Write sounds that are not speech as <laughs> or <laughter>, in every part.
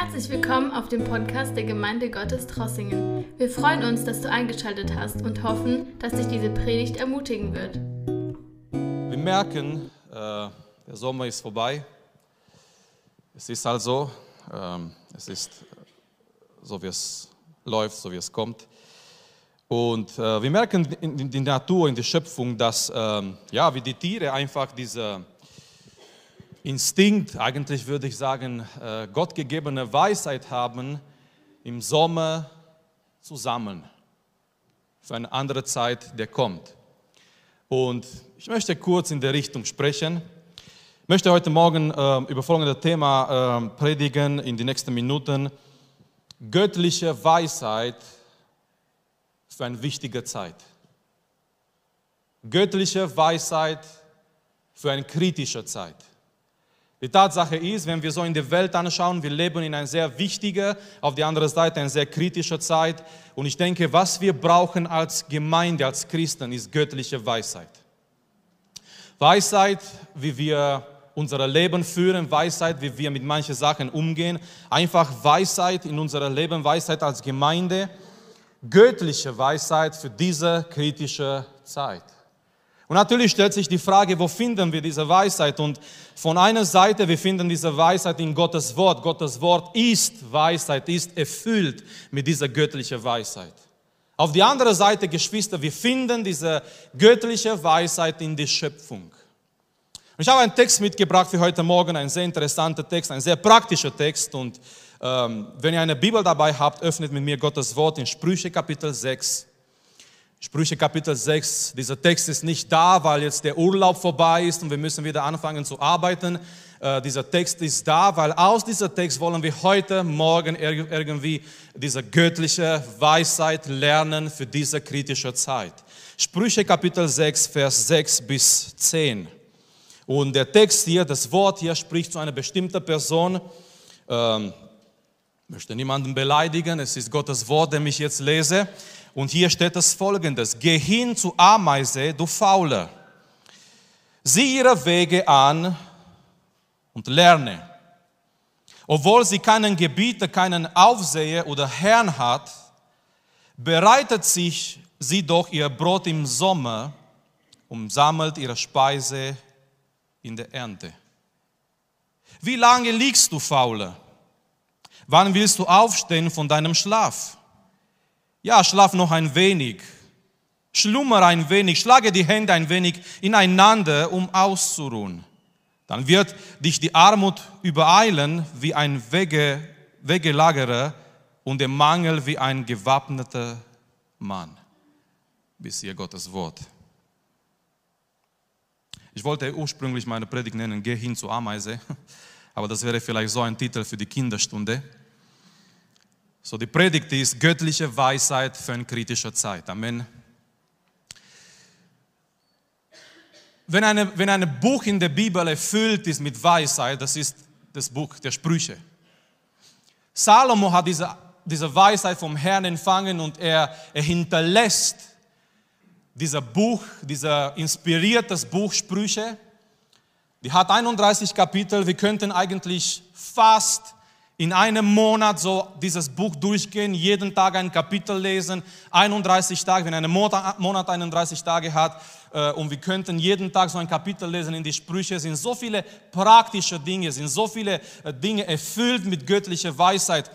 Herzlich willkommen auf dem Podcast der Gemeinde Gottes Trossingen. Wir freuen uns, dass du eingeschaltet hast und hoffen, dass dich diese Predigt ermutigen wird. Wir merken, äh, der Sommer ist vorbei. Es ist also, ähm, es ist so, wie es läuft, so wie es kommt. Und äh, wir merken in, in der Natur, in der Schöpfung, dass, ähm, ja, wie die Tiere einfach diese Instinkt, eigentlich würde ich sagen, äh, gottgegebene Weisheit haben, im Sommer zu sammeln. Für eine andere Zeit, der kommt. Und ich möchte kurz in der Richtung sprechen. Ich möchte heute Morgen äh, über folgendes Thema äh, predigen in den nächsten Minuten. Göttliche Weisheit für eine wichtige Zeit. Göttliche Weisheit für eine kritische Zeit. Die Tatsache ist, wenn wir so in die Welt anschauen, wir leben in einer sehr wichtigen, auf der anderen Seite eine sehr kritische Zeit. Und ich denke, was wir brauchen als Gemeinde, als Christen, ist göttliche Weisheit. Weisheit, wie wir unser Leben führen, Weisheit, wie wir mit manchen Sachen umgehen. Einfach Weisheit in unserem Leben, Weisheit als Gemeinde. Göttliche Weisheit für diese kritische Zeit. Und natürlich stellt sich die Frage, wo finden wir diese Weisheit? Und von einer Seite, wir finden diese Weisheit in Gottes Wort. Gottes Wort ist Weisheit, ist erfüllt mit dieser göttlichen Weisheit. Auf die andere Seite, Geschwister, wir finden diese göttliche Weisheit in der Schöpfung. Ich habe einen Text mitgebracht für heute Morgen, ein sehr interessanter Text, ein sehr praktischer Text. Und ähm, wenn ihr eine Bibel dabei habt, öffnet mit mir Gottes Wort in Sprüche Kapitel 6. Sprüche Kapitel 6, dieser Text ist nicht da, weil jetzt der Urlaub vorbei ist und wir müssen wieder anfangen zu arbeiten. Äh, dieser Text ist da, weil aus dieser Text wollen wir heute Morgen irgendwie diese göttliche Weisheit lernen für diese kritische Zeit. Sprüche Kapitel 6, Vers 6 bis 10. Und der Text hier, das Wort hier spricht zu einer bestimmten Person. Ähm, möchte niemanden beleidigen, es ist Gottes Wort, dem ich jetzt lese. Und hier steht das folgendes, geh hin zu Ameise, du Faule, sieh ihre Wege an und lerne. Obwohl sie keinen Gebieter, keinen Aufseher oder Herrn hat, bereitet sich sie doch ihr Brot im Sommer und sammelt ihre Speise in der Ernte. Wie lange liegst du, Faule? Wann willst du aufstehen von deinem Schlaf? Ja, schlaf noch ein wenig. Schlummer ein wenig, schlage die Hände ein wenig ineinander, um auszuruhen. Dann wird dich die Armut übereilen wie ein Wege, Wegelagerer und der Mangel wie ein gewappneter Mann. Bis hier Gottes Wort. Ich wollte ursprünglich meine Predigt nennen, geh hin zur Ameise, <laughs> aber das wäre vielleicht so ein Titel für die Kinderstunde. So, die Predigt ist göttliche Weisheit für eine kritische Zeit. Amen. Wenn, eine, wenn ein Buch in der Bibel erfüllt ist mit Weisheit, das ist das Buch der Sprüche. Salomo hat diese, diese Weisheit vom Herrn empfangen und er, er hinterlässt dieser Buch, dieser inspiriertes Buch Sprüche. Die hat 31 Kapitel. Wir könnten eigentlich fast in einem Monat so dieses Buch durchgehen, jeden Tag ein Kapitel lesen, 31 Tage, wenn ein Monat 31 Tage hat, äh, und wir könnten jeden Tag so ein Kapitel lesen in die Sprüche, sind so viele praktische Dinge, sind so viele äh, Dinge erfüllt mit göttlicher Weisheit.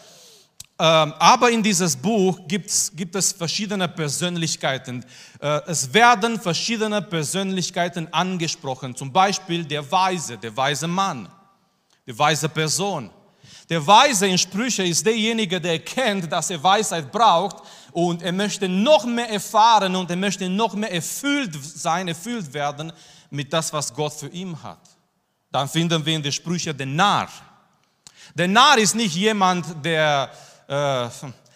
Ähm, aber in dieses Buch gibt es verschiedene Persönlichkeiten. Äh, es werden verschiedene Persönlichkeiten angesprochen, zum Beispiel der Weise, der weise Mann, die weise Person der Weise in Sprüche ist derjenige, der erkennt, dass er Weisheit braucht und er möchte noch mehr erfahren und er möchte noch mehr erfüllt sein, erfüllt werden mit das, was Gott für ihn hat. Dann finden wir in den Sprüchen den Narr. Der Narr ist nicht jemand, der äh,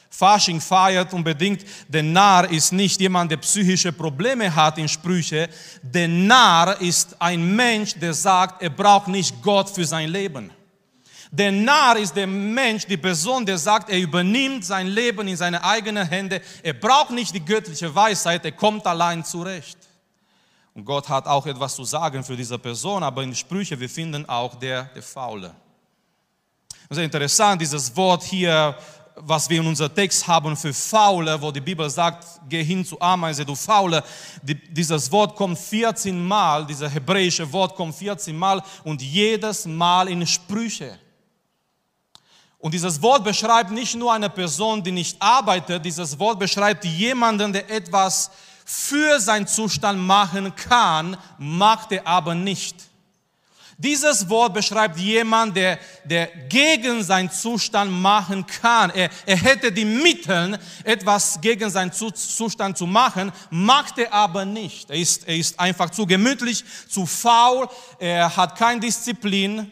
Fasching feiert unbedingt. Der Narr ist nicht jemand, der psychische Probleme hat in Sprüche. Der Narr ist ein Mensch, der sagt, er braucht nicht Gott für sein Leben. Der Narr ist der Mensch, die Person, der sagt, er übernimmt sein Leben in seine eigenen Hände. Er braucht nicht die göttliche Weisheit, er kommt allein zurecht. Und Gott hat auch etwas zu sagen für diese Person, aber in Sprüche, wir finden auch der, der Faule. Sehr interessant, dieses Wort hier, was wir in unserem Text haben für Faule, wo die Bibel sagt, geh hin zu Ameise, du Faule. Die, dieses Wort kommt 14 Mal, dieses hebräische Wort kommt 14 Mal und jedes Mal in Sprüche. Und dieses Wort beschreibt nicht nur eine Person, die nicht arbeitet, dieses Wort beschreibt jemanden, der etwas für seinen Zustand machen kann, macht er aber nicht. Dieses Wort beschreibt jemand, der, der gegen seinen Zustand machen kann. Er, er hätte die Mittel, etwas gegen seinen Zustand zu machen, macht er aber nicht. Er ist, er ist einfach zu gemütlich, zu faul, er hat keine Disziplin.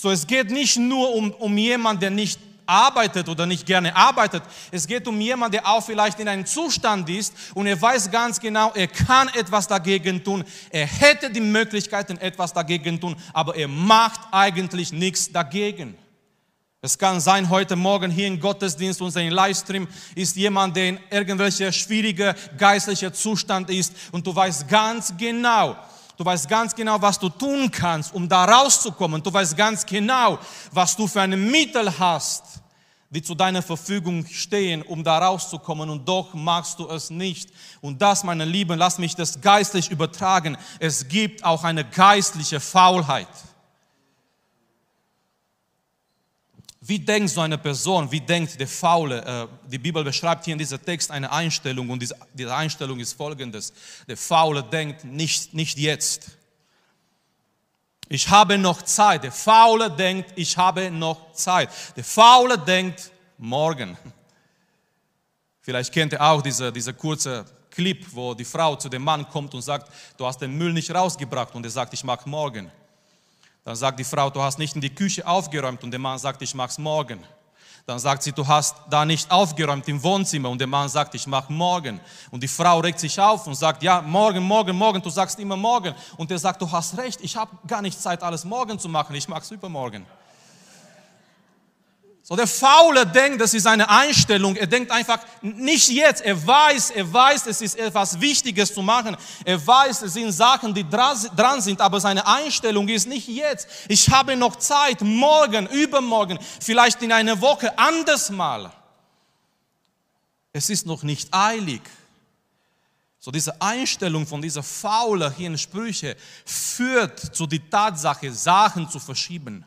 So, es geht nicht nur um, um jemanden, der nicht arbeitet oder nicht gerne arbeitet. Es geht um jemanden, der auch vielleicht in einem Zustand ist und er weiß ganz genau, er kann etwas dagegen tun. Er hätte die Möglichkeiten, etwas dagegen tun, aber er macht eigentlich nichts dagegen. Es kann sein, heute Morgen hier im Gottesdienst, unser Livestream, ist jemand, der in irgendwelcher schwieriger geistlicher Zustand ist und du weißt ganz genau, Du weißt ganz genau, was du tun kannst, um da rauszukommen. Du weißt ganz genau, was du für ein Mittel hast, die zu deiner Verfügung stehen, um da rauszukommen. Und doch machst du es nicht. Und das, meine Lieben, lass mich das geistlich übertragen. Es gibt auch eine geistliche Faulheit. Wie denkt so eine Person, wie denkt der Faule? Äh, die Bibel beschreibt hier in diesem Text eine Einstellung und diese Einstellung ist folgendes. Der Faule denkt nicht, nicht jetzt. Ich habe noch Zeit. Der Faule denkt, ich habe noch Zeit. Der Faule denkt, morgen. Vielleicht kennt ihr auch diese, diese kurze Clip, wo die Frau zu dem Mann kommt und sagt, du hast den Müll nicht rausgebracht und er sagt, ich mag morgen. Dann sagt die Frau, du hast nicht in die Küche aufgeräumt und der Mann sagt, ich mach's morgen. Dann sagt sie, du hast da nicht aufgeräumt im Wohnzimmer und der Mann sagt, ich mach morgen. Und die Frau regt sich auf und sagt, ja, morgen, morgen, morgen, du sagst immer morgen. Und der sagt, du hast recht, ich habe gar nicht Zeit, alles morgen zu machen, ich mach's übermorgen. So der Faule denkt, das ist eine Einstellung. Er denkt einfach nicht jetzt. Er weiß, er weiß, es ist etwas Wichtiges zu machen. Er weiß, es sind Sachen, die dran sind, aber seine Einstellung ist nicht jetzt. Ich habe noch Zeit, morgen, übermorgen, vielleicht in einer Woche, anders mal. Es ist noch nicht eilig. So diese Einstellung von dieser Faule hier in Sprüche führt zu der Tatsache, Sachen zu verschieben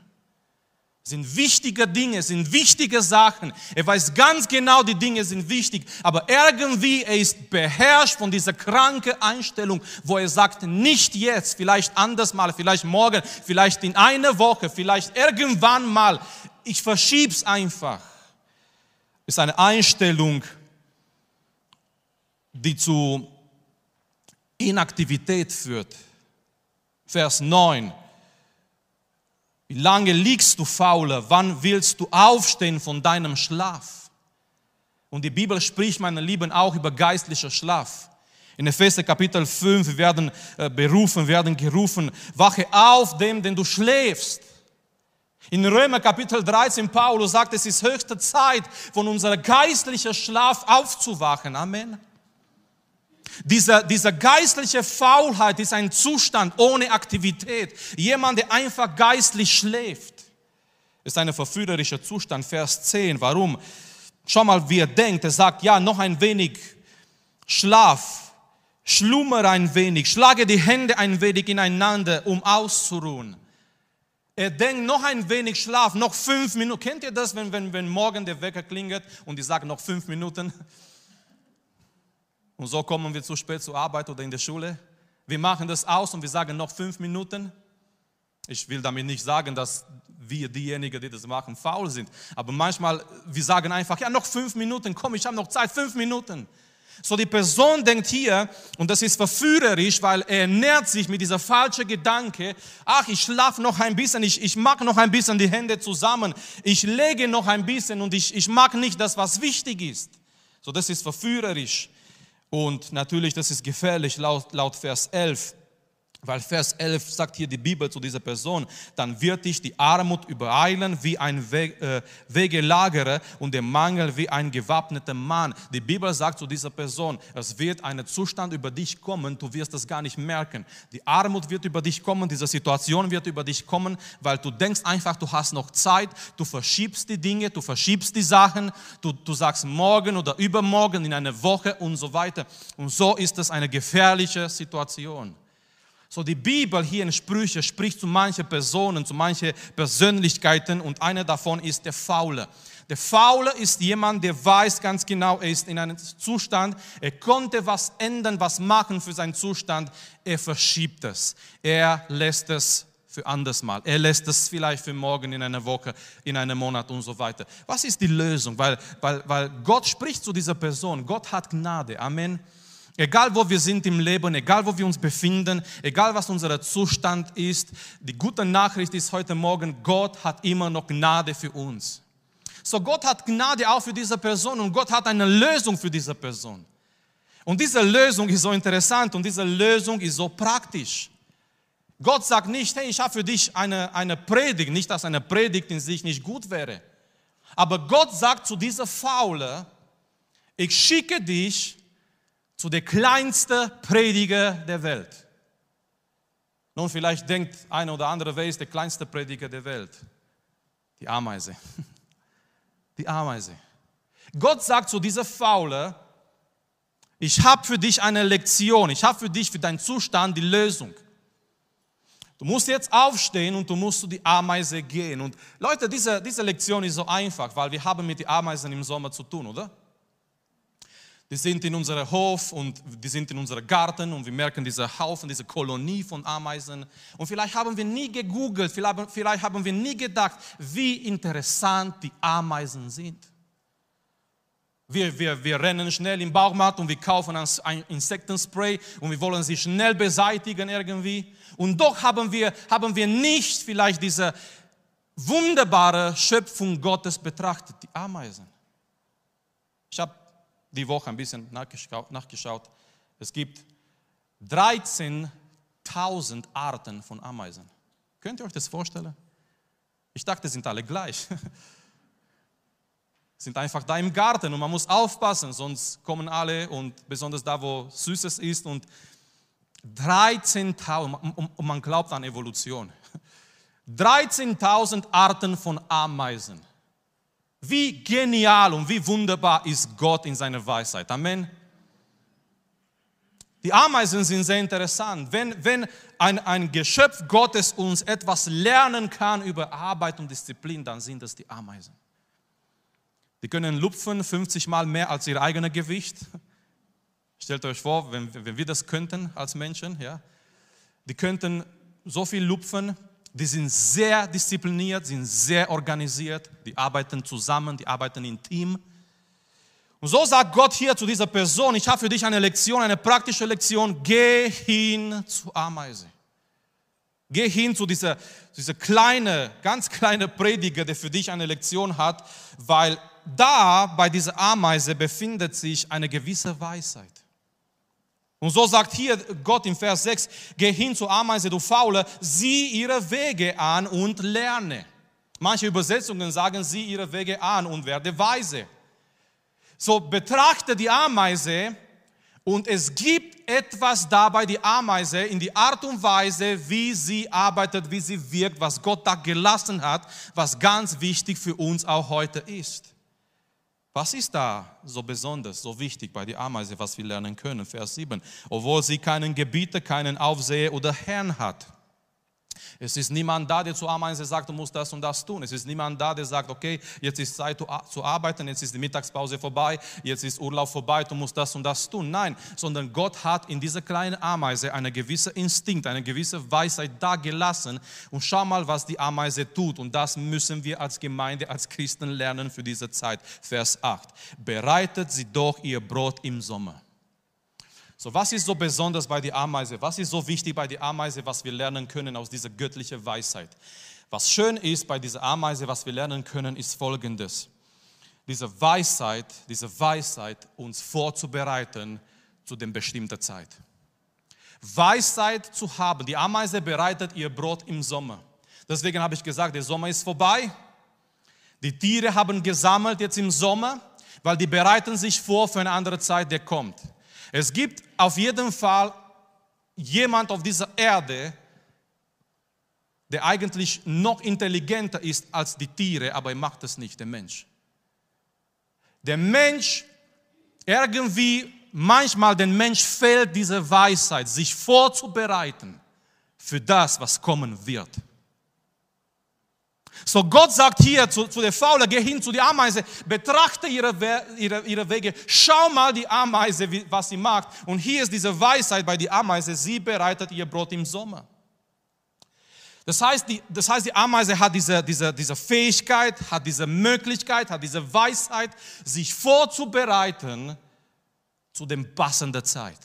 sind wichtige Dinge, sind wichtige Sachen. Er weiß ganz genau, die Dinge sind wichtig, aber irgendwie er ist beherrscht von dieser kranken Einstellung, wo er sagt, nicht jetzt, vielleicht anders mal, vielleicht morgen, vielleicht in einer Woche, vielleicht irgendwann mal. Ich verschieb's einfach. Ist eine Einstellung, die zu Inaktivität führt. Vers 9. Wie lange liegst du faule? Wann willst du aufstehen von deinem Schlaf? Und die Bibel spricht, meine Lieben, auch über geistlicher Schlaf. In Epheser Kapitel 5 werden äh, berufen, werden gerufen, wache auf dem, den du schläfst. In Römer Kapitel 13, Paulus sagt, es ist höchste Zeit, von unserer geistlichen Schlaf aufzuwachen. Amen. Diese, diese geistliche Faulheit ist ein Zustand ohne Aktivität. Jemand, der einfach geistlich schläft, ist ein verführerischer Zustand. Vers 10. Warum? Schau mal, wie er denkt. Er sagt, ja, noch ein wenig Schlaf, schlummere ein wenig, schlage die Hände ein wenig ineinander, um auszuruhen. Er denkt, noch ein wenig Schlaf, noch fünf Minuten. Kennt ihr das, wenn, wenn, wenn morgen der Wecker klingelt und die sagen noch fünf Minuten? Und so kommen wir zu spät zur Arbeit oder in der Schule. Wir machen das aus und wir sagen noch fünf Minuten. Ich will damit nicht sagen, dass wir diejenigen, die das machen, faul sind. Aber manchmal, wir sagen einfach, ja, noch fünf Minuten, komm, ich habe noch Zeit, fünf Minuten. So die Person denkt hier, und das ist verführerisch, weil er nährt sich mit dieser falschen Gedanke, ach, ich schlafe noch ein bisschen, ich, ich mag noch ein bisschen die Hände zusammen, ich lege noch ein bisschen und ich, ich mag nicht das, was wichtig ist. So das ist verführerisch. Und natürlich, das ist gefährlich laut, laut Vers 11. Weil Vers 11 sagt hier die Bibel zu dieser Person, dann wird dich die Armut übereilen wie ein äh, Wegelagerer und der Mangel wie ein gewappneter Mann. Die Bibel sagt zu dieser Person, es wird ein Zustand über dich kommen, du wirst das gar nicht merken. Die Armut wird über dich kommen, diese Situation wird über dich kommen, weil du denkst einfach, du hast noch Zeit, du verschiebst die Dinge, du verschiebst die Sachen, du, du sagst morgen oder übermorgen in einer Woche und so weiter. Und so ist es eine gefährliche Situation. So die Bibel hier in Sprüche spricht zu manchen Personen, zu manchen Persönlichkeiten und einer davon ist der Faule. Der Faule ist jemand, der weiß ganz genau, er ist in einem Zustand, er konnte was ändern, was machen für seinen Zustand, er verschiebt es. Er lässt es für anders mal. Er lässt es vielleicht für morgen, in einer Woche, in einem Monat und so weiter. Was ist die Lösung? Weil, weil, weil Gott spricht zu dieser Person. Gott hat Gnade. Amen. Egal wo wir sind im Leben, egal wo wir uns befinden, egal was unser Zustand ist, die gute Nachricht ist heute Morgen, Gott hat immer noch Gnade für uns. So Gott hat Gnade auch für diese Person und Gott hat eine Lösung für diese Person. Und diese Lösung ist so interessant und diese Lösung ist so praktisch. Gott sagt nicht, hey, ich habe für dich eine, eine Predigt, nicht, dass eine Predigt in sich nicht gut wäre. Aber Gott sagt zu dieser Faule, ich schicke dich zu der kleinsten Prediger der Welt. Nun, vielleicht denkt einer oder andere, wer ist der kleinste Prediger der Welt? Die Ameise. <laughs> Die Ameise. Gott sagt zu dieser Faule, ich habe für dich eine Lektion, ich habe für dich, für deinen Zustand die Lösung. Du musst jetzt aufstehen und du musst zu die Ameise gehen. Und Leute, diese, diese Lektion ist so einfach, weil wir haben mit den Ameisen im Sommer zu tun, oder? Die sind in unserem Hof und die sind in unserem Garten und wir merken diese Haufen, diese Kolonie von Ameisen. Und vielleicht haben wir nie gegoogelt, vielleicht haben wir nie gedacht, wie interessant die Ameisen sind. Wir, wir, wir rennen schnell im Baumarkt und wir kaufen ein Insektenspray und wir wollen sie schnell beseitigen irgendwie. Und doch haben wir, haben wir nicht vielleicht diese wunderbare Schöpfung Gottes betrachtet, die Ameisen. Ich habe die Woche ein bisschen nachgeschaut. Es gibt 13.000 Arten von Ameisen. Könnt ihr euch das vorstellen? Ich dachte, sind alle gleich. <laughs> sind einfach da im Garten und man muss aufpassen, sonst kommen alle und besonders da, wo Süßes ist und 13.000 und man glaubt an Evolution. <laughs> 13.000 Arten von Ameisen. Wie genial und wie wunderbar ist Gott in seiner Weisheit. Amen. Die Ameisen sind sehr interessant. Wenn, wenn ein, ein Geschöpf Gottes uns etwas lernen kann über Arbeit und Disziplin, dann sind es die Ameisen. Die können lupfen 50 Mal mehr als ihr eigenes Gewicht. Stellt euch vor, wenn, wenn wir das könnten als Menschen, ja. Die könnten so viel lupfen, die sind sehr diszipliniert, sind sehr organisiert, die arbeiten zusammen, die arbeiten im Team. Und so sagt Gott hier zu dieser Person, ich habe für dich eine Lektion, eine praktische Lektion, geh hin zu Ameise. Geh hin zu dieser, dieser kleine, ganz kleine Prediger, der für dich eine Lektion hat, weil da bei dieser Ameise befindet sich eine gewisse Weisheit. Und so sagt hier Gott im Vers 6, geh hin zur Ameise, du Faule, sieh ihre Wege an und lerne. Manche Übersetzungen sagen, sieh ihre Wege an und werde weise. So betrachte die Ameise und es gibt etwas dabei, die Ameise, in die Art und Weise, wie sie arbeitet, wie sie wirkt, was Gott da gelassen hat, was ganz wichtig für uns auch heute ist. Was ist da so besonders, so wichtig bei der Ameise, was wir lernen können? Vers 7. Obwohl sie keinen Gebieter, keinen Aufseher oder Herrn hat. Es ist niemand da, der zur Ameise sagt, du musst das und das tun. Es ist niemand da, der sagt, okay, jetzt ist Zeit zu arbeiten, jetzt ist die Mittagspause vorbei, jetzt ist Urlaub vorbei, du musst das und das tun. Nein, sondern Gott hat in dieser kleinen Ameise einen gewissen Instinkt, eine gewisse Weisheit da gelassen. Und schau mal, was die Ameise tut. Und das müssen wir als Gemeinde, als Christen lernen für diese Zeit. Vers 8. Bereitet sie doch ihr Brot im Sommer. So, was ist so besonders bei der Ameise? Was ist so wichtig bei der Ameise, was wir lernen können aus dieser göttlichen Weisheit? Was schön ist bei dieser Ameise, was wir lernen können, ist folgendes. Diese Weisheit, diese Weisheit, uns vorzubereiten zu der bestimmten Zeit. Weisheit zu haben. Die Ameise bereitet ihr Brot im Sommer. Deswegen habe ich gesagt, der Sommer ist vorbei. Die Tiere haben gesammelt jetzt im Sommer, weil die bereiten sich vor für eine andere Zeit, der kommt. Es gibt auf jeden Fall jemand auf dieser Erde, der eigentlich noch intelligenter ist als die Tiere, aber er macht es nicht, der Mensch. Der Mensch, irgendwie, manchmal den Mensch fehlt diese Weisheit, sich vorzubereiten für das, was kommen wird. So Gott sagt hier zu, zu der Faule, geh hin zu der Ameise, betrachte ihre, ihre, ihre Wege, schau mal die Ameise, was sie macht. Und hier ist diese Weisheit bei der Ameise, sie bereitet ihr Brot im Sommer. Das heißt, die, das heißt, die Ameise hat diese, diese, diese Fähigkeit, hat diese Möglichkeit, hat diese Weisheit, sich vorzubereiten zu dem passenden Zeit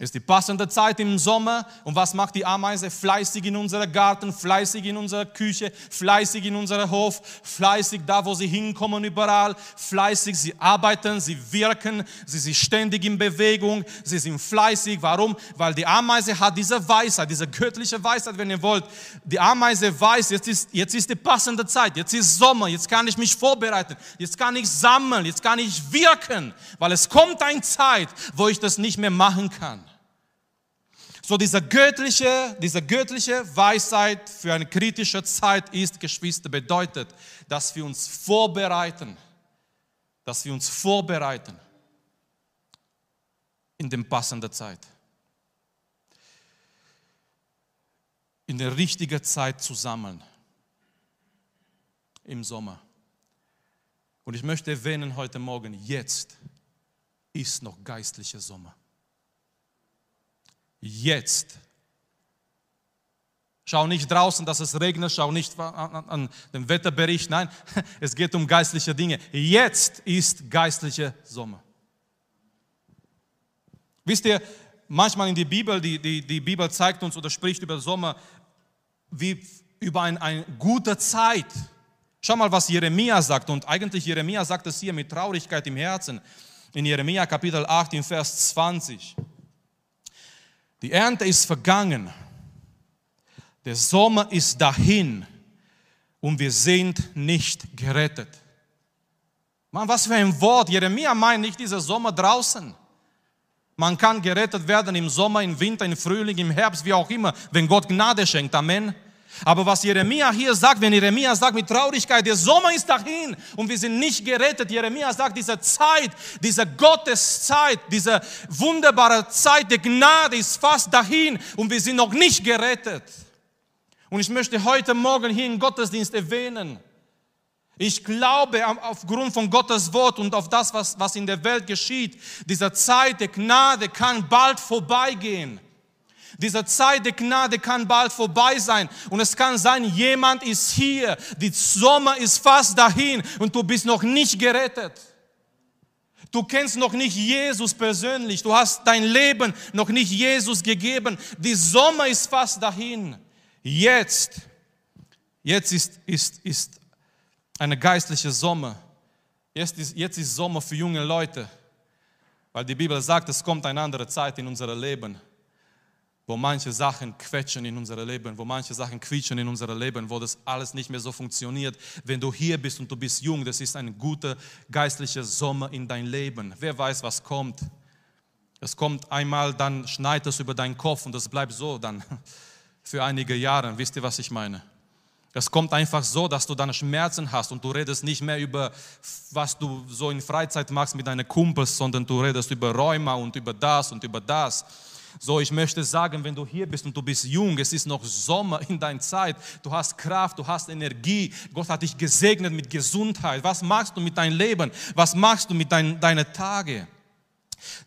ist die passende Zeit im Sommer. Und was macht die Ameise? Fleißig in unserem Garten, fleißig in unserer Küche, fleißig in unserem Hof, fleißig da, wo sie hinkommen, überall. Fleißig, sie arbeiten, sie wirken, sie sind ständig in Bewegung, sie sind fleißig. Warum? Weil die Ameise hat diese Weisheit, diese göttliche Weisheit, wenn ihr wollt. Die Ameise weiß, jetzt ist, jetzt ist die passende Zeit, jetzt ist Sommer, jetzt kann ich mich vorbereiten, jetzt kann ich sammeln, jetzt kann ich wirken, weil es kommt eine Zeit, wo ich das nicht mehr machen kann. So diese göttliche, diese göttliche Weisheit für eine kritische Zeit ist, Geschwister, bedeutet, dass wir uns vorbereiten, dass wir uns vorbereiten in der passenden Zeit. In der richtigen Zeit zu sammeln. Im Sommer. Und ich möchte erwähnen heute Morgen, jetzt ist noch geistlicher Sommer jetzt. Schau nicht draußen, dass es regnet, schau nicht an, den Wetterbericht, nein, <laughs> es geht um geistliche Dinge. Jetzt ist geistlicher Sommer. Wisst ihr, manchmal in der Bibel, die, die, die Bibel zeigt uns oder spricht über Sommer, wie über eine ein gute Zeit. Schau mal, was Jeremia sagt. Und eigentlich Jeremia sagt es hier mit Traurigkeit im Herzen. In Jeremia Kapitel 8, in Vers 20. Die Ernte ist vergangen. Der Sommer ist dahin und wir sind nicht gerettet. Mann, was für ein Wort. Jeremia meint nicht dieser Sommer draußen. Man kann gerettet werden im Sommer, im Winter, im Frühling, im Herbst, wie auch immer, wenn Gott Gnade schenkt. Amen. Aber was Jeremia hier sagt, wenn Jeremia sagt mit Traurigkeit, der Sommer ist dahin und wir sind nicht gerettet. Jeremia sagt, diese Zeit, diese Gotteszeit, diese wunderbare Zeit der Gnade ist fast dahin und wir sind noch nicht gerettet. Und ich möchte heute Morgen hier im Gottesdienst erwähnen, ich glaube aufgrund von Gottes Wort und auf das, was, was in der Welt geschieht, diese Zeit der Gnade kann bald vorbeigehen. Diese Zeit der Gnade kann bald vorbei sein. Und es kann sein, jemand ist hier, die Sommer ist fast dahin und du bist noch nicht gerettet. Du kennst noch nicht Jesus persönlich. Du hast dein Leben noch nicht Jesus gegeben. Die Sommer ist fast dahin. Jetzt, jetzt ist, ist, ist eine geistliche Sommer. Jetzt ist, jetzt ist Sommer für junge Leute. Weil die Bibel sagt, es kommt eine andere Zeit in unser Leben wo manche Sachen quetschen in unser Leben, wo manche Sachen quietschen in unser Leben, wo das alles nicht mehr so funktioniert. Wenn du hier bist und du bist jung, das ist ein guter geistlicher Sommer in dein Leben. Wer weiß, was kommt. Es kommt einmal, dann schneit es über deinen Kopf und das bleibt so dann <laughs> für einige Jahre. Wisst ihr, was ich meine? Es kommt einfach so, dass du deine Schmerzen hast und du redest nicht mehr über, was du so in Freizeit machst mit deinen Kumpels, sondern du redest über Rheuma und über das und über das. So, ich möchte sagen, wenn du hier bist und du bist jung, es ist noch Sommer in deiner Zeit, du hast Kraft, du hast Energie, Gott hat dich gesegnet mit Gesundheit. Was machst du mit deinem Leben? Was machst du mit dein, deinen Tagen?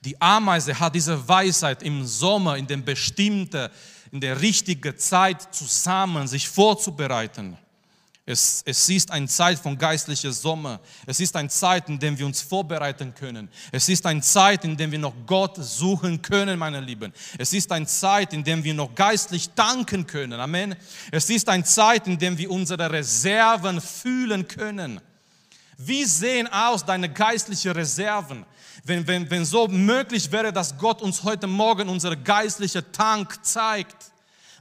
Die Ameise hat diese Weisheit im Sommer, in den bestimmten, in der richtigen Zeit zusammen sich vorzubereiten. Es, es ist eine Zeit von geistlicher Sommer. Es ist eine Zeit, in der wir uns vorbereiten können. Es ist eine Zeit, in der wir noch Gott suchen können, meine Lieben. Es ist eine Zeit, in der wir noch geistlich danken können. Amen. Es ist eine Zeit, in der wir unsere Reserven fühlen können. Wie sehen aus deine geistlichen Reserven? Wenn, wenn, wenn so möglich wäre, dass Gott uns heute Morgen unsere geistliche Tank zeigt.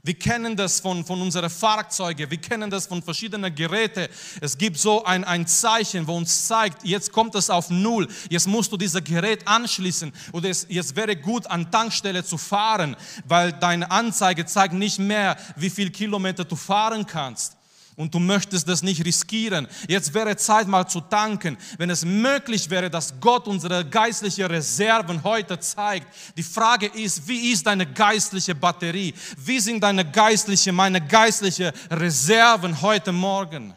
Wir kennen das von, von unseren Fahrzeugen, wir kennen das von verschiedenen Geräten. Es gibt so ein, ein Zeichen, wo uns zeigt, jetzt kommt es auf Null, jetzt musst du dieses Gerät anschließen. Oder es, jetzt wäre gut, an Tankstelle zu fahren, weil deine Anzeige zeigt nicht mehr, wie viel Kilometer du fahren kannst und du möchtest das nicht riskieren. Jetzt wäre Zeit mal zu tanken. Wenn es möglich wäre, dass Gott unsere geistlichen Reserven heute zeigt. Die Frage ist, wie ist deine geistliche Batterie? Wie sind deine geistliche, meine geistliche Reserven heute Morgen?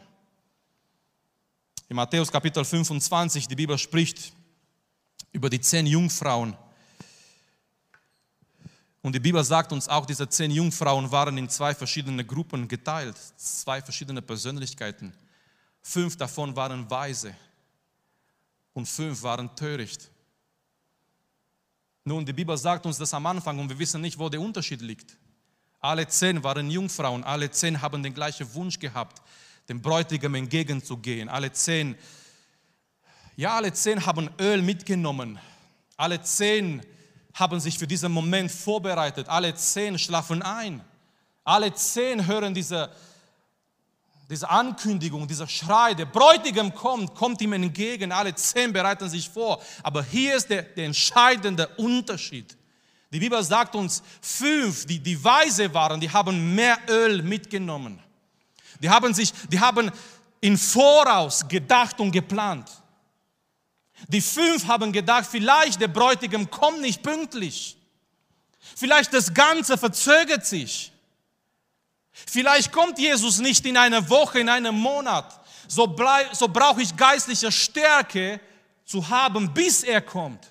In Matthäus Kapitel 25, die Bibel spricht über die zehn Jungfrauen und die Bibel sagt uns auch, diese zehn Jungfrauen waren in zwei verschiedene Gruppen geteilt, zwei verschiedene Persönlichkeiten. Fünf davon waren weise und fünf waren töricht. Nun, die Bibel sagt uns das am Anfang und wir wissen nicht, wo der Unterschied liegt. Alle zehn waren Jungfrauen, alle zehn haben den gleichen Wunsch gehabt, dem Bräutigam entgegenzugehen. Alle zehn, ja, alle zehn haben Öl mitgenommen. Alle zehn haben sich für diesen Moment vorbereitet. Alle zehn schlafen ein. Alle zehn hören diese, diese Ankündigung, dieser Schrei, der Bräutigam kommt, kommt ihm entgegen. Alle zehn bereiten sich vor. Aber hier ist der, der entscheidende Unterschied. Die Bibel sagt uns, fünf, die, die weise waren, die haben mehr Öl mitgenommen. Die haben sich, die haben im Voraus gedacht und geplant. Die fünf haben gedacht, vielleicht der Bräutigam kommt nicht pünktlich. Vielleicht das Ganze verzögert sich. Vielleicht kommt Jesus nicht in einer Woche, in einem Monat. So, so brauche ich geistliche Stärke zu haben, bis er kommt.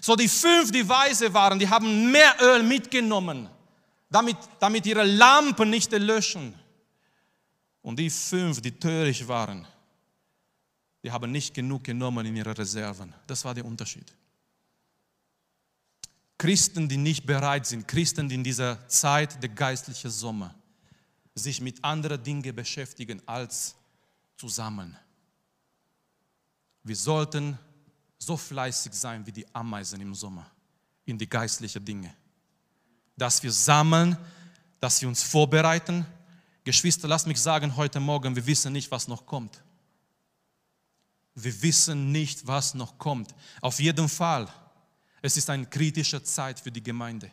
So die fünf, die weise waren, die haben mehr Öl mitgenommen, damit, damit ihre Lampen nicht erlöschen. Und die fünf, die töricht waren, die haben nicht genug genommen in ihre Reserven. Das war der Unterschied. Christen, die nicht bereit sind, Christen, die in dieser Zeit der geistlichen Sommer sich mit anderen Dingen beschäftigen als zusammen. Wir sollten so fleißig sein wie die Ameisen im Sommer in die geistlichen Dinge. Dass wir sammeln, dass wir uns vorbereiten. Geschwister, lasst mich sagen heute Morgen, wir wissen nicht, was noch kommt. Wir wissen nicht, was noch kommt. Auf jeden Fall, es ist eine kritische Zeit für die Gemeinde.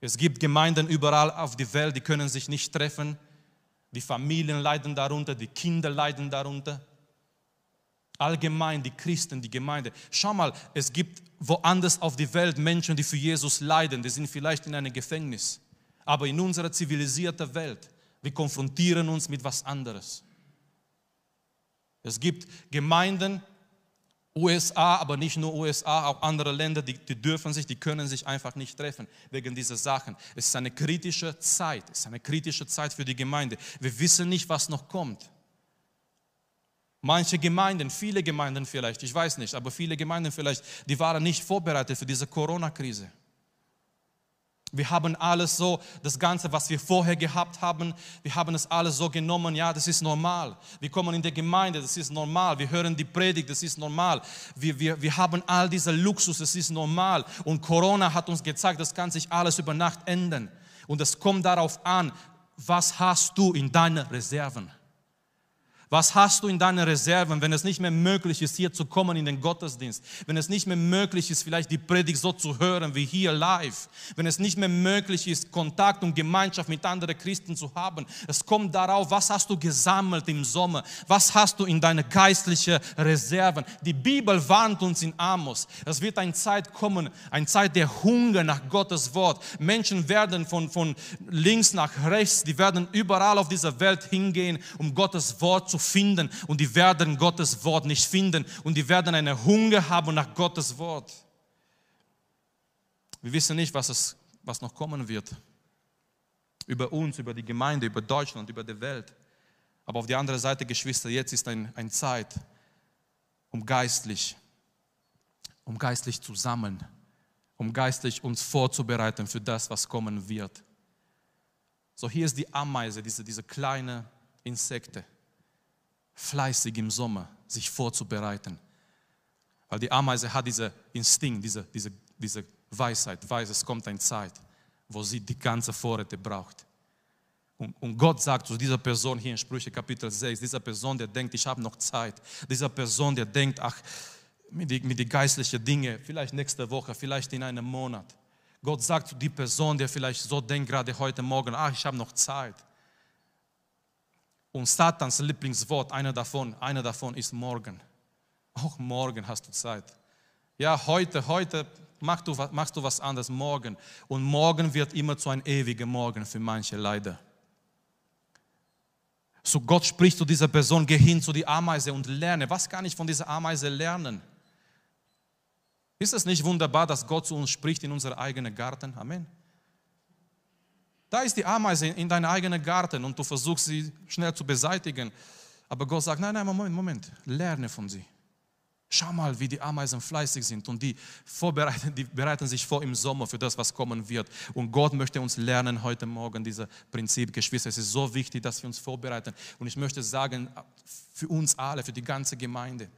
Es gibt Gemeinden überall auf der Welt, die können sich nicht treffen. Die Familien leiden darunter, die Kinder leiden darunter. Allgemein die Christen, die Gemeinde. Schau mal, es gibt woanders auf der Welt Menschen, die für Jesus leiden. Die sind vielleicht in einem Gefängnis. Aber in unserer zivilisierten Welt, wir konfrontieren uns mit was anderes. Es gibt Gemeinden, USA, aber nicht nur USA, auch andere Länder, die, die, dürfen sich, die können sich einfach nicht treffen wegen dieser Sachen. Es ist eine kritische Zeit, es ist eine kritische Zeit für die Gemeinde. Wir wissen nicht, was noch kommt. Manche Gemeinden, viele Gemeinden vielleicht, ich weiß nicht, aber viele Gemeinden vielleicht, die waren nicht vorbereitet für diese Corona-Krise. Wir haben alles so, das Ganze, was wir vorher gehabt haben, wir haben es alles so genommen, ja, das ist normal. Wir kommen in die Gemeinde, das ist normal. Wir hören die Predigt, das ist normal. Wir, wir, wir haben all diese Luxus, das ist normal. Und Corona hat uns gezeigt, das kann sich alles über Nacht ändern. Und es kommt darauf an, was hast du in deinen Reserven? Was hast du in deinen Reserven, wenn es nicht mehr möglich ist, hier zu kommen in den Gottesdienst? Wenn es nicht mehr möglich ist, vielleicht die Predigt so zu hören wie hier live? Wenn es nicht mehr möglich ist, Kontakt und Gemeinschaft mit anderen Christen zu haben? Es kommt darauf, was hast du gesammelt im Sommer? Was hast du in deine geistlichen Reserven? Die Bibel warnt uns in Amos. Es wird eine Zeit kommen, eine Zeit der Hunger nach Gottes Wort. Menschen werden von, von links nach rechts, die werden überall auf dieser Welt hingehen, um Gottes Wort zu finden und die werden Gottes Wort nicht finden und die werden eine Hunger haben nach Gottes Wort. Wir wissen nicht, was, es, was noch kommen wird. Über uns, über die Gemeinde, über Deutschland, über die Welt. Aber auf der anderen Seite, Geschwister, jetzt ist eine ein Zeit, um geistlich, um geistlich zu sammeln, um geistlich uns vorzubereiten für das, was kommen wird. So, hier ist die Ameise, diese, diese kleine Insekte. Fleißig im Sommer sich vorzubereiten. Weil die Ameise hat diese Instinkt, diese, diese, diese Weisheit, weiß, es kommt eine Zeit, wo sie die ganze Vorräte braucht. Und, und, Gott sagt zu dieser Person hier in Sprüche Kapitel 6, dieser Person, der denkt, ich habe noch Zeit, dieser Person, der denkt, ach, mit den mit die geistlichen Dingen, vielleicht nächste Woche, vielleicht in einem Monat. Gott sagt zu die Person, der vielleicht so denkt, gerade heute Morgen, ach, ich habe noch Zeit. Und Satans Lieblingswort, einer davon, einer davon ist morgen. Auch morgen hast du Zeit. Ja, heute, heute machst du, machst du was anderes, morgen. Und morgen wird immer zu einem ewigen Morgen für manche leider. So Gott spricht zu dieser Person, geh hin zu die Ameise und lerne. Was kann ich von dieser Ameise lernen? Ist es nicht wunderbar, dass Gott zu uns spricht in unser eigenen Garten? Amen. Da ist die Ameise in deinem eigenen Garten und du versuchst sie schnell zu beseitigen. Aber Gott sagt, nein, nein, Moment, Moment, lerne von sie. Schau mal, wie die Ameisen fleißig sind und die, vorbereiten, die bereiten sich vor im Sommer für das, was kommen wird. Und Gott möchte uns lernen heute Morgen dieses Prinzip, Geschwister. Es ist so wichtig, dass wir uns vorbereiten. Und ich möchte sagen, für uns alle, für die ganze Gemeinde,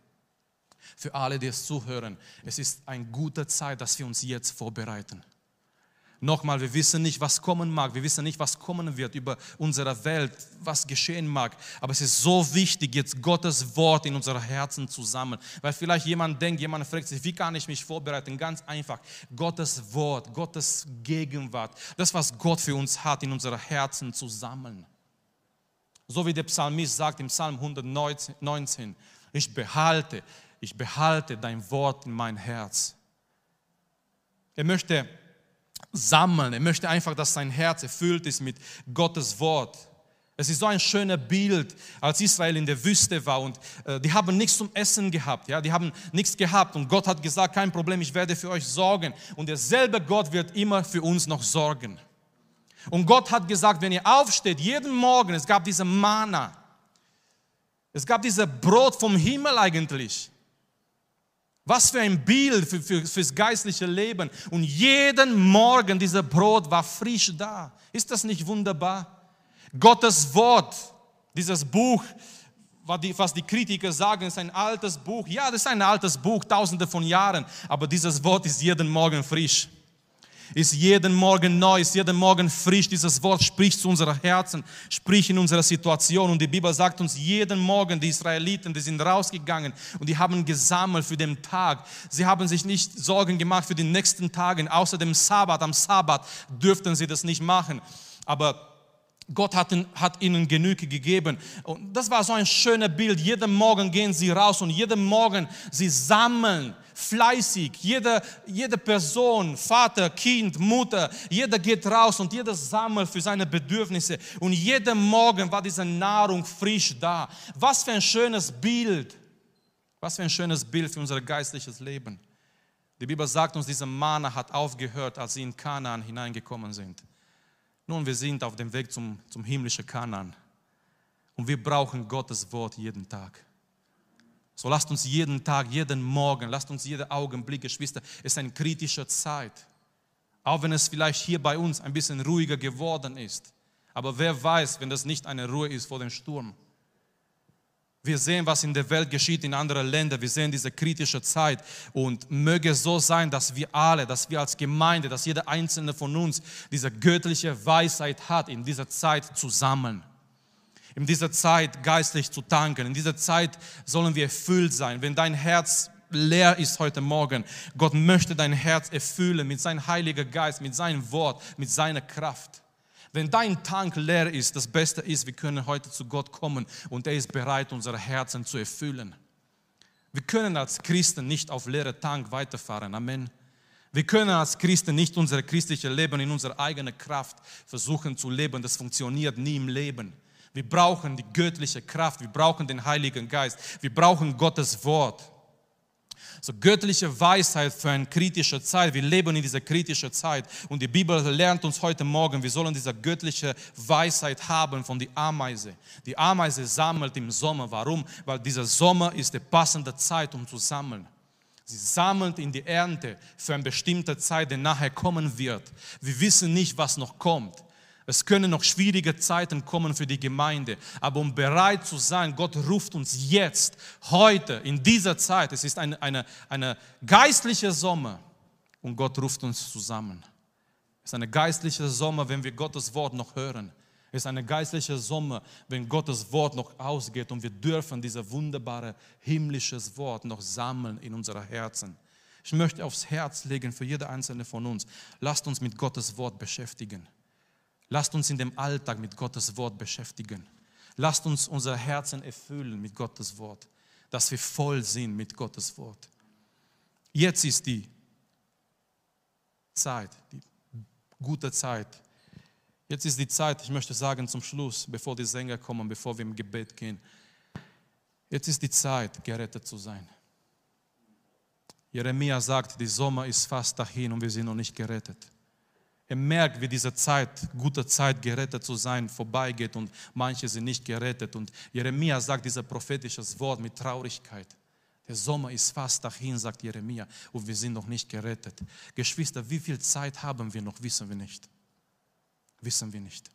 für alle, die es zuhören, es ist eine gute Zeit, dass wir uns jetzt vorbereiten. Nochmal, wir wissen nicht, was kommen mag. Wir wissen nicht, was kommen wird über unsere Welt, was geschehen mag. Aber es ist so wichtig, jetzt Gottes Wort in unsere Herzen zu sammeln. Weil vielleicht jemand denkt, jemand fragt sich, wie kann ich mich vorbereiten? Ganz einfach. Gottes Wort, Gottes Gegenwart, das, was Gott für uns hat, in unsere Herzen zu sammeln. So wie der Psalmist sagt im Psalm 119, ich behalte, ich behalte dein Wort in mein Herz. Er möchte sammeln. Er möchte einfach, dass sein Herz erfüllt ist mit Gottes Wort. Es ist so ein schönes Bild, als Israel in der Wüste war und äh, die haben nichts zum Essen gehabt, ja, die haben nichts gehabt und Gott hat gesagt, kein Problem, ich werde für euch sorgen und derselbe Gott wird immer für uns noch sorgen. Und Gott hat gesagt, wenn ihr aufsteht, jeden Morgen, es gab diese Mana, es gab dieses Brot vom Himmel eigentlich. Was für ein Bild für, für, fürs geistliche Leben. Und jeden Morgen dieser Brot war frisch da. Ist das nicht wunderbar? Gottes Wort, dieses Buch, was die Kritiker sagen, ist ein altes Buch. Ja, das ist ein altes Buch, tausende von Jahren. Aber dieses Wort ist jeden Morgen frisch ist jeden Morgen neu, ist jeden Morgen frisch. Dieses Wort spricht zu unseren Herzen, spricht in unserer Situation. Und die Bibel sagt uns, jeden Morgen, die Israeliten, die sind rausgegangen und die haben gesammelt für den Tag. Sie haben sich nicht Sorgen gemacht für die nächsten Tage. Außer dem Sabbat, am Sabbat dürften sie das nicht machen. Aber Gott hat, hat, ihnen Genüge gegeben. Und das war so ein schönes Bild. Jeden Morgen gehen sie raus und jeden Morgen sie sammeln fleißig. Jede, jede Person, Vater, Kind, Mutter, jeder geht raus und jeder sammelt für seine Bedürfnisse. Und jeden Morgen war diese Nahrung frisch da. Was für ein schönes Bild. Was für ein schönes Bild für unser geistliches Leben. Die Bibel sagt uns, diese Mana hat aufgehört, als sie in Kanaan hineingekommen sind. Nun, wir sind auf dem Weg zum, zum himmlischen Kanaan. Und wir brauchen Gottes Wort jeden Tag. So lasst uns jeden Tag, jeden Morgen, lasst uns jeden Augenblick, Geschwister, es ist eine kritische Zeit. Auch wenn es vielleicht hier bei uns ein bisschen ruhiger geworden ist. Aber wer weiß, wenn das nicht eine Ruhe ist vor dem Sturm. Wir sehen, was in der Welt geschieht, in anderen Ländern. Wir sehen diese kritische Zeit. Und möge es so sein, dass wir alle, dass wir als Gemeinde, dass jeder einzelne von uns diese göttliche Weisheit hat, in dieser Zeit zusammen in dieser Zeit geistlich zu tanken. In dieser Zeit sollen wir erfüllt sein. Wenn dein Herz leer ist heute Morgen, Gott möchte dein Herz erfüllen mit seinem Heiligen Geist, mit seinem Wort, mit seiner Kraft. Wenn dein Tank leer ist, das Beste ist, wir können heute zu Gott kommen und er ist bereit, unsere Herzen zu erfüllen. Wir können als Christen nicht auf leere Tank weiterfahren. Amen. Wir können als Christen nicht unser christliches Leben in unserer eigenen Kraft versuchen zu leben. Das funktioniert nie im Leben. Wir brauchen die göttliche Kraft, wir brauchen den Heiligen Geist, wir brauchen Gottes Wort. So göttliche Weisheit für eine kritische Zeit. Wir leben in dieser kritischen Zeit und die Bibel lernt uns heute Morgen, wir sollen diese göttliche Weisheit haben von der Ameise. Die Ameise sammelt im Sommer. Warum? Weil dieser Sommer ist die passende Zeit, um zu sammeln. Sie sammelt in die Ernte für eine bestimmte Zeit, die nachher kommen wird. Wir wissen nicht, was noch kommt. Es können noch schwierige Zeiten kommen für die Gemeinde, aber um bereit zu sein, Gott ruft uns jetzt, heute, in dieser Zeit. Es ist eine, eine, eine geistliche Sommer und Gott ruft uns zusammen. Es ist eine geistliche Sommer, wenn wir Gottes Wort noch hören. Es ist eine geistliche Sommer, wenn Gottes Wort noch ausgeht und wir dürfen dieses wunderbare himmlisches Wort noch sammeln in unsere Herzen. Ich möchte aufs Herz legen für jede einzelne von uns. Lasst uns mit Gottes Wort beschäftigen. Lasst uns in dem Alltag mit Gottes Wort beschäftigen. Lasst uns unser Herzen erfüllen mit Gottes Wort, dass wir voll sind mit Gottes Wort. Jetzt ist die Zeit, die gute Zeit. Jetzt ist die Zeit, ich möchte sagen zum Schluss, bevor die Sänger kommen, bevor wir im Gebet gehen. Jetzt ist die Zeit, gerettet zu sein. Jeremia sagt, die Sommer ist fast dahin und wir sind noch nicht gerettet. Er merkt, wie diese Zeit, gute Zeit, gerettet zu sein, vorbeigeht und manche sind nicht gerettet. Und Jeremia sagt dieses prophetisches Wort mit Traurigkeit. Der Sommer ist fast dahin, sagt Jeremia, und wir sind noch nicht gerettet. Geschwister, wie viel Zeit haben wir noch, wissen wir nicht. Wissen wir nicht.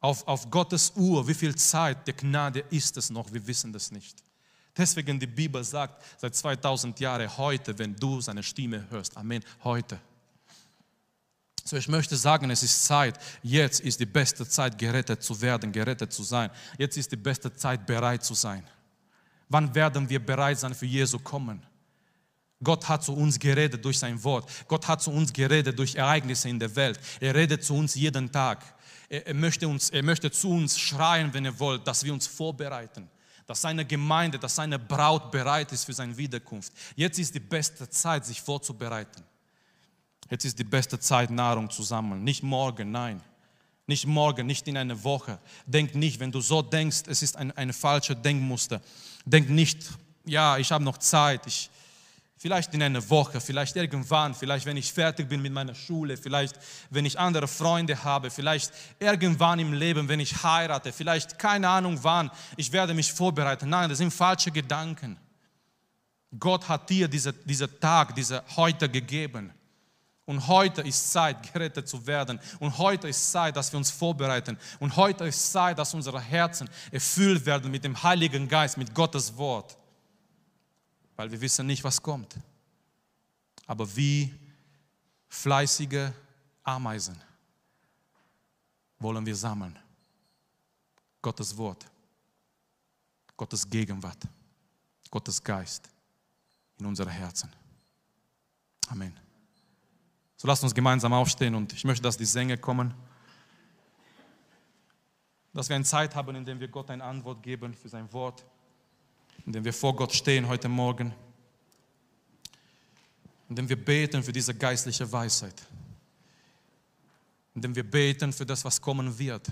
Auf, auf Gottes Uhr, wie viel Zeit der Gnade ist es noch, wir wissen das nicht. Deswegen die Bibel sagt, seit 2000 Jahren, heute, wenn du seine Stimme hörst, Amen, heute. So, ich möchte sagen, es ist Zeit, jetzt ist die beste Zeit, gerettet zu werden, gerettet zu sein. Jetzt ist die beste Zeit, bereit zu sein. Wann werden wir bereit sein für Jesu kommen? Gott hat zu uns geredet durch sein Wort. Gott hat zu uns geredet durch Ereignisse in der Welt. Er redet zu uns jeden Tag. Er, er, möchte, uns, er möchte zu uns schreien, wenn er wollt, dass wir uns vorbereiten. Dass seine Gemeinde, dass seine Braut bereit ist für seine Wiederkunft. Jetzt ist die beste Zeit, sich vorzubereiten. Jetzt ist die beste Zeit, Nahrung zu sammeln. Nicht morgen, nein. Nicht morgen, nicht in einer Woche. Denk nicht, wenn du so denkst, es ist ein, ein falsches Denkmuster. Denk nicht, ja, ich habe noch Zeit. Ich, vielleicht in einer Woche, vielleicht irgendwann, vielleicht wenn ich fertig bin mit meiner Schule, vielleicht wenn ich andere Freunde habe, vielleicht irgendwann im Leben, wenn ich heirate, vielleicht keine Ahnung wann, ich werde mich vorbereiten. Nein, das sind falsche Gedanken. Gott hat dir diesen diese Tag, diese heute gegeben. Und heute ist Zeit, gerettet zu werden. Und heute ist Zeit, dass wir uns vorbereiten. Und heute ist Zeit, dass unsere Herzen erfüllt werden mit dem Heiligen Geist, mit Gottes Wort. Weil wir wissen nicht, was kommt. Aber wie fleißige Ameisen wollen wir sammeln. Gottes Wort, Gottes Gegenwart, Gottes Geist in unsere Herzen. Amen. So lasst uns gemeinsam aufstehen und ich möchte, dass die Sänger kommen. Dass wir eine Zeit haben, in der wir Gott eine Antwort geben für sein Wort, in dem wir vor Gott stehen heute Morgen, in dem wir beten für diese geistliche Weisheit, in dem wir beten für das, was kommen wird,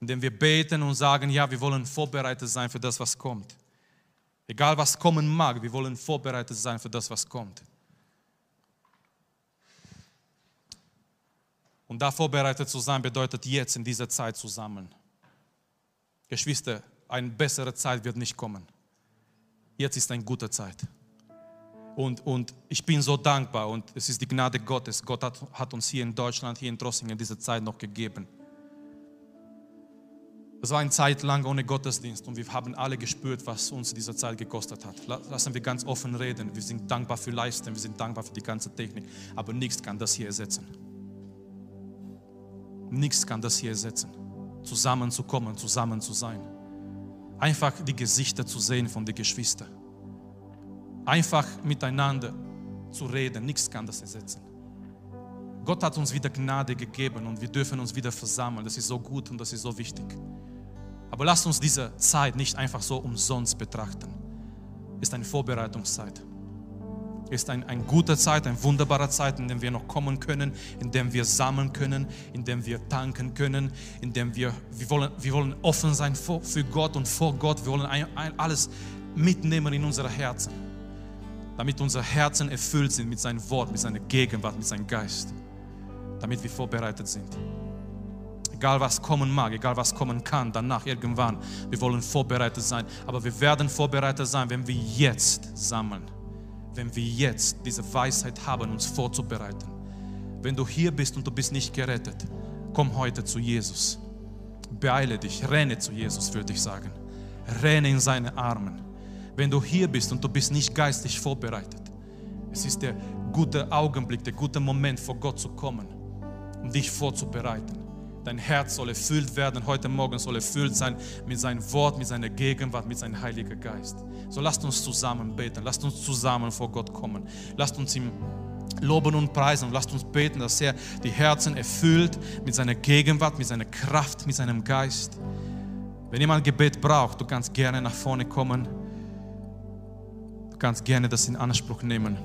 in dem wir beten und sagen, ja, wir wollen vorbereitet sein für das, was kommt. Egal was kommen mag, wir wollen vorbereitet sein für das, was kommt. Und da vorbereitet zu sein, bedeutet jetzt in dieser Zeit zu sammeln. Geschwister, eine bessere Zeit wird nicht kommen. Jetzt ist eine gute Zeit. Und, und ich bin so dankbar und es ist die Gnade Gottes. Gott hat, hat uns hier in Deutschland, hier in Trossingen diese Zeit noch gegeben. Es war eine Zeit lang ohne Gottesdienst und wir haben alle gespürt, was uns diese Zeit gekostet hat. Lassen wir ganz offen reden. Wir sind dankbar für Leisten, wir sind dankbar für die ganze Technik, aber nichts kann das hier ersetzen. Nichts kann das hier ersetzen. Zusammenzukommen, zusammen zu sein. Einfach die Gesichter zu sehen von den Geschwistern. Einfach miteinander zu reden. Nichts kann das ersetzen. Gott hat uns wieder Gnade gegeben und wir dürfen uns wieder versammeln. Das ist so gut und das ist so wichtig. Aber lasst uns diese Zeit nicht einfach so umsonst betrachten. Es ist eine Vorbereitungszeit ist ein, eine gute Zeit, eine wunderbare Zeit, in der wir noch kommen können, in der wir sammeln können, in der wir tanken können, in der wir, wir, wollen, wir wollen offen sein für, für Gott und vor Gott. Wir wollen ein, ein, alles mitnehmen in unsere Herzen, damit unsere Herzen erfüllt sind mit seinem Wort, mit seiner Gegenwart, mit seinem Geist, damit wir vorbereitet sind. Egal was kommen mag, egal was kommen kann, danach irgendwann, wir wollen vorbereitet sein. Aber wir werden vorbereitet sein, wenn wir jetzt sammeln wenn wir jetzt diese Weisheit haben, uns vorzubereiten. Wenn du hier bist und du bist nicht gerettet, komm heute zu Jesus. Beeile dich, renne zu Jesus, würde ich sagen. Renne in seine Armen. Wenn du hier bist und du bist nicht geistig vorbereitet, es ist der gute Augenblick, der gute Moment, vor Gott zu kommen, um dich vorzubereiten. Dein Herz soll erfüllt werden, heute Morgen soll erfüllt sein mit seinem Wort, mit seiner Gegenwart, mit seinem Heiligen Geist. So lasst uns zusammen beten, lasst uns zusammen vor Gott kommen, lasst uns ihm loben und preisen und lasst uns beten, dass er die Herzen erfüllt mit seiner Gegenwart, mit seiner Kraft, mit seinem Geist. Wenn jemand Gebet braucht, du kannst gerne nach vorne kommen. Du kannst gerne das in Anspruch nehmen.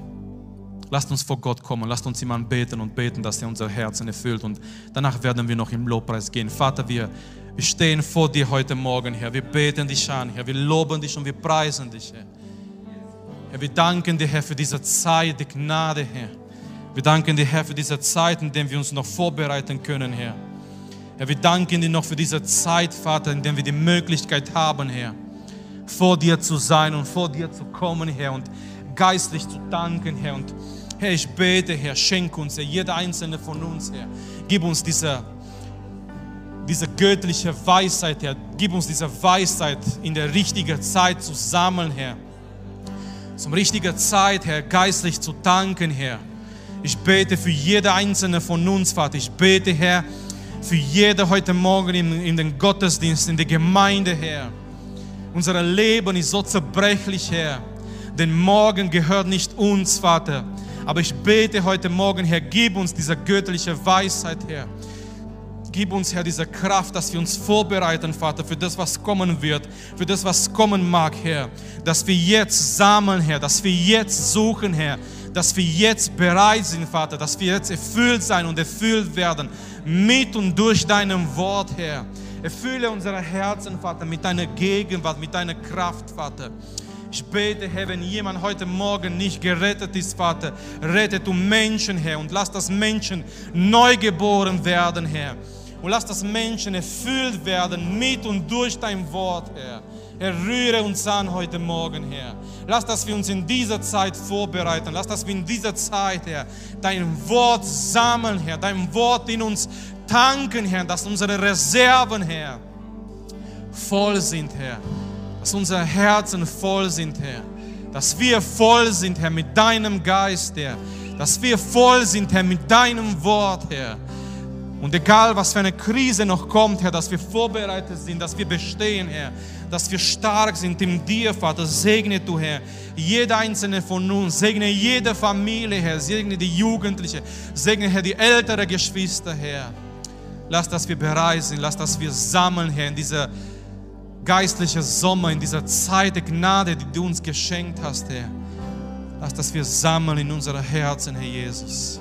Lasst uns vor Gott kommen, lasst uns ihm anbeten und beten, dass er unser Herzen erfüllt. Und danach werden wir noch im Lobpreis gehen. Vater, wir, wir stehen vor dir heute Morgen, Herr. Wir beten dich an, Herr. Wir loben dich und wir preisen dich, Herr. Herr, wir danken dir, Herr, für diese Zeit, die Gnade, Herr. Wir danken dir, Herr, für diese Zeit, in der wir uns noch vorbereiten können, Herr. Herr, wir danken dir noch für diese Zeit, Vater, in der wir die Möglichkeit haben, Herr, vor dir zu sein und vor dir zu kommen, Herr, und geistlich zu danken, Herr. Und Herr, ich bete, Herr, schenk uns, Herr, jeder einzelne von uns, Herr, gib uns diese, diese göttliche Weisheit, Herr, gib uns diese Weisheit in der richtigen Zeit zu sammeln, Herr. Zum richtigen Zeit, Herr, geistlich zu danken, Herr. Ich bete für jede einzelne von uns, Vater. Ich bete, Herr, für jede heute Morgen in, in den Gottesdienst, in der Gemeinde, Herr. Unser Leben ist so zerbrechlich, Herr. Denn morgen gehört nicht uns, Vater. Aber ich bete heute Morgen, Herr, gib uns diese göttliche Weisheit, Herr. Gib uns, Herr, diese Kraft, dass wir uns vorbereiten, Vater, für das, was kommen wird, für das, was kommen mag, Herr. Dass wir jetzt sammeln, Herr, dass wir jetzt suchen, Herr, dass wir jetzt bereit sind, Vater, dass wir jetzt erfüllt sein und erfüllt werden mit und durch deinem Wort, Herr. Erfülle unsere Herzen, Vater, mit deiner Gegenwart, mit deiner Kraft, Vater. Ich bete, Herr, wenn jemand heute Morgen nicht gerettet ist, Vater, rette du Menschen, Herr, und lass das Menschen neu geboren werden, Herr. Und lass das Menschen erfüllt werden mit und durch dein Wort, Herr. Herr, rühre uns an heute Morgen, Herr. Lass, dass wir uns in dieser Zeit vorbereiten. Lass, dass wir in dieser Zeit, Herr, dein Wort sammeln, Herr. Dein Wort in uns tanken, Herr. Dass unsere Reserven, Herr, voll sind, Herr dass unsere Herzen voll sind, Herr. Dass wir voll sind, Herr, mit deinem Geist, Herr. Dass wir voll sind, Herr, mit deinem Wort, Herr. Und egal, was für eine Krise noch kommt, Herr, dass wir vorbereitet sind, dass wir bestehen, Herr. Dass wir stark sind in dir, Vater. Segne du, Herr, jeder einzelne von uns. Segne jede Familie, Herr. Segne die Jugendliche. Segne, Herr, die ältere Geschwister, Herr. Lass, dass wir bereit sind. Lass, dass wir sammeln, Herr, in dieser geistlicher Sommer, in dieser Zeit der Gnade, die du uns geschenkt hast, Herr. Lass, dass wir sammeln in unsere Herzen, Herr Jesus,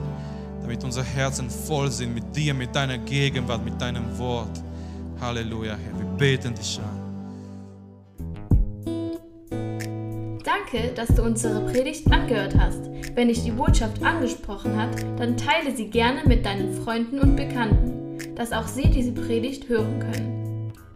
damit unsere Herzen voll sind mit dir, mit deiner Gegenwart, mit deinem Wort. Halleluja, Herr. Wir beten dich an. Danke, dass du unsere Predigt angehört hast. Wenn dich die Botschaft angesprochen hat, dann teile sie gerne mit deinen Freunden und Bekannten, dass auch sie diese Predigt hören können.